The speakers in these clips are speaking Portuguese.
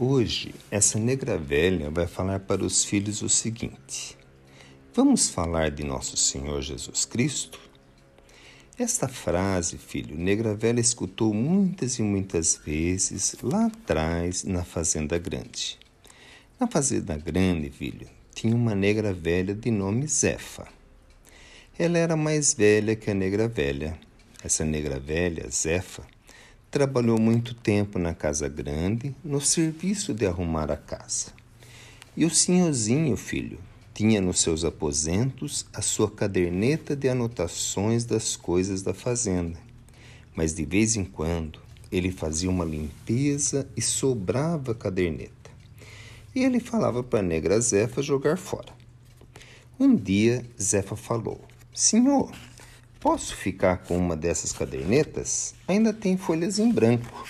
Hoje, essa negra velha vai falar para os filhos o seguinte: Vamos falar de nosso Senhor Jesus Cristo? Esta frase, filho, negra velha escutou muitas e muitas vezes lá atrás na Fazenda Grande. Na Fazenda Grande, filho, tinha uma negra velha de nome Zefa. Ela era mais velha que a negra velha. Essa negra velha, Zefa, Trabalhou muito tempo na casa grande, no serviço de arrumar a casa. E o senhorzinho, filho, tinha nos seus aposentos a sua caderneta de anotações das coisas da fazenda. Mas de vez em quando ele fazia uma limpeza e sobrava a caderneta. E ele falava para a negra Zefa jogar fora. Um dia Zefa falou: Senhor, Posso ficar com uma dessas cadernetas? Ainda tem folhas em branco.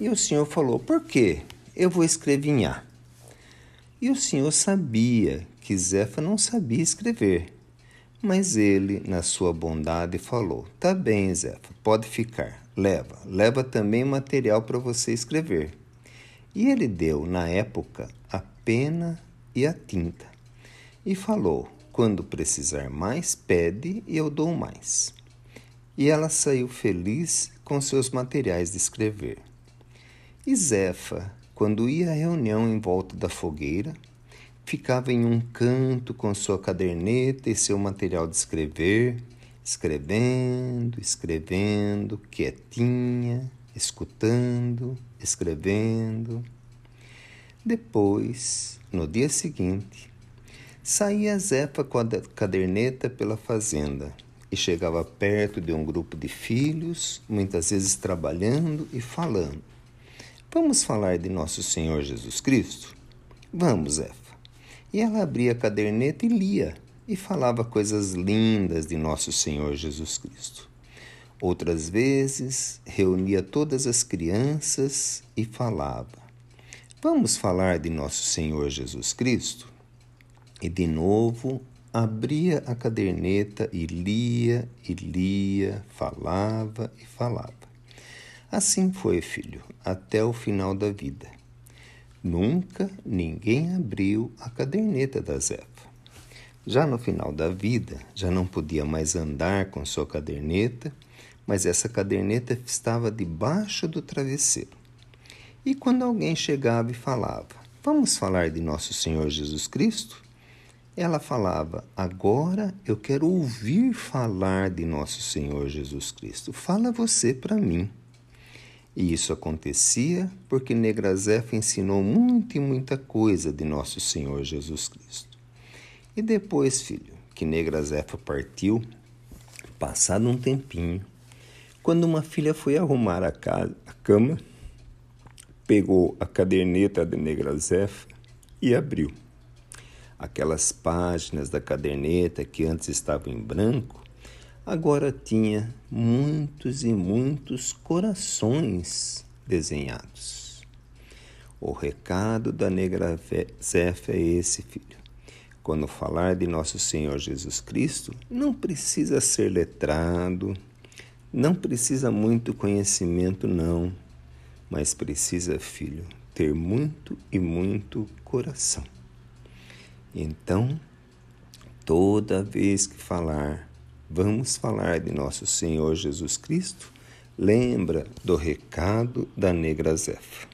E o senhor falou: Por quê? Eu vou escrevinhar. E o senhor sabia que Zefa não sabia escrever. Mas ele, na sua bondade, falou: Tá bem, Zefa, pode ficar. Leva, leva também material para você escrever. E ele deu, na época, a pena e a tinta. E falou: quando precisar mais, pede e eu dou mais. E ela saiu feliz com seus materiais de escrever. E Zefa, quando ia à reunião em volta da fogueira, ficava em um canto com sua caderneta e seu material de escrever, escrevendo, escrevendo, quietinha, escutando, escrevendo. Depois, no dia seguinte, Saía Zefa com a caderneta pela fazenda e chegava perto de um grupo de filhos, muitas vezes trabalhando e falando. Vamos falar de nosso Senhor Jesus Cristo? Vamos, Zefa. E ela abria a caderneta e lia, e falava coisas lindas de nosso Senhor Jesus Cristo. Outras vezes, reunia todas as crianças e falava: Vamos falar de nosso Senhor Jesus Cristo? E de novo abria a caderneta e lia e lia, falava e falava. Assim foi, filho, até o final da vida. Nunca ninguém abriu a caderneta da Zefa. Já no final da vida, já não podia mais andar com sua caderneta, mas essa caderneta estava debaixo do travesseiro. E quando alguém chegava e falava: Vamos falar de nosso Senhor Jesus Cristo? Ela falava: Agora eu quero ouvir falar de nosso Senhor Jesus Cristo. Fala você para mim. E isso acontecia porque Negrazefa ensinou muito e muita coisa de nosso Senhor Jesus Cristo. E depois, filho, que Negrazefa partiu, passado um tempinho, quando uma filha foi arrumar a, casa, a cama, pegou a caderneta de Negrazefa e abriu. Aquelas páginas da caderneta que antes estavam em branco, agora tinha muitos e muitos corações desenhados. O recado da negra Zefa é esse, filho. Quando falar de nosso Senhor Jesus Cristo, não precisa ser letrado, não precisa muito conhecimento, não, mas precisa, filho, ter muito e muito coração. Então, toda vez que falar, vamos falar de nosso Senhor Jesus Cristo, lembra do recado da negra Zefa.